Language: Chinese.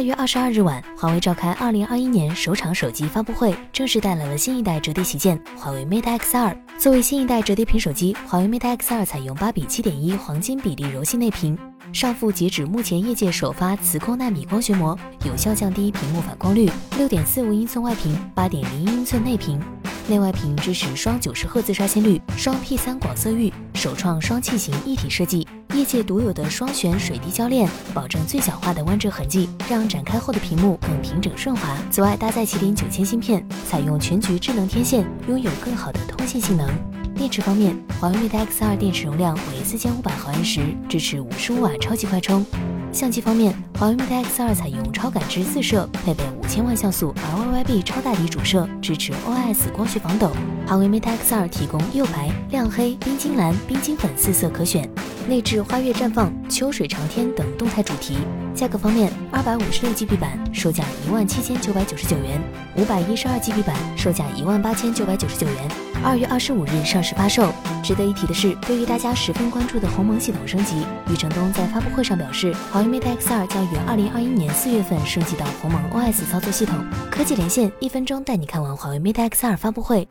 二月二十二日晚，华为召开二零二一年首场手机发布会，正式带来了新一代折叠旗舰华为 Mate X2。作为新一代折叠屏手机，华为 Mate X2 采用八比七点一黄金比例柔性内屏，上覆截止目前业界首发磁控纳米光学膜，有效降低屏幕反光率。六点四五英寸外屏，八点零一英寸内屏。内外屏支持双九十赫兹刷新率、双 P 三广色域，首创双气型一体设计，业界独有的双旋水滴铰链，保证最小化的弯折痕迹，让展开后的屏幕更平整顺滑。此外，搭载麒麟九千芯片，采用全局智能天线，拥有更好的通信性能。电池方面，华为 Mate X2 电池容量为四千五百毫安时，支持五十五瓦超级快充。相机方面，华为 Mate X2 采用超感知四摄，配备五千万像素超大底主摄，支持 OIS 光学防抖。华为 Mate X2 提供釉白、亮黑、冰晶蓝、冰晶粉四色可选，内置花月绽放、秋水长天等动态主题。价格方面，二百五十六 GB 版售价一万七千九百九十九元，五百一十二 GB 版售价一万八千九百九十九元。二月二十五日上市发售。值得一提的是，对于大家十分关注的鸿蒙系统升级，余承东在发布会上表示，华为 Mate X2 将于二零二一年四月份升级到鸿蒙 OS 操作系统。科技连线，一分钟带你看完华为 Mate X2 发布会。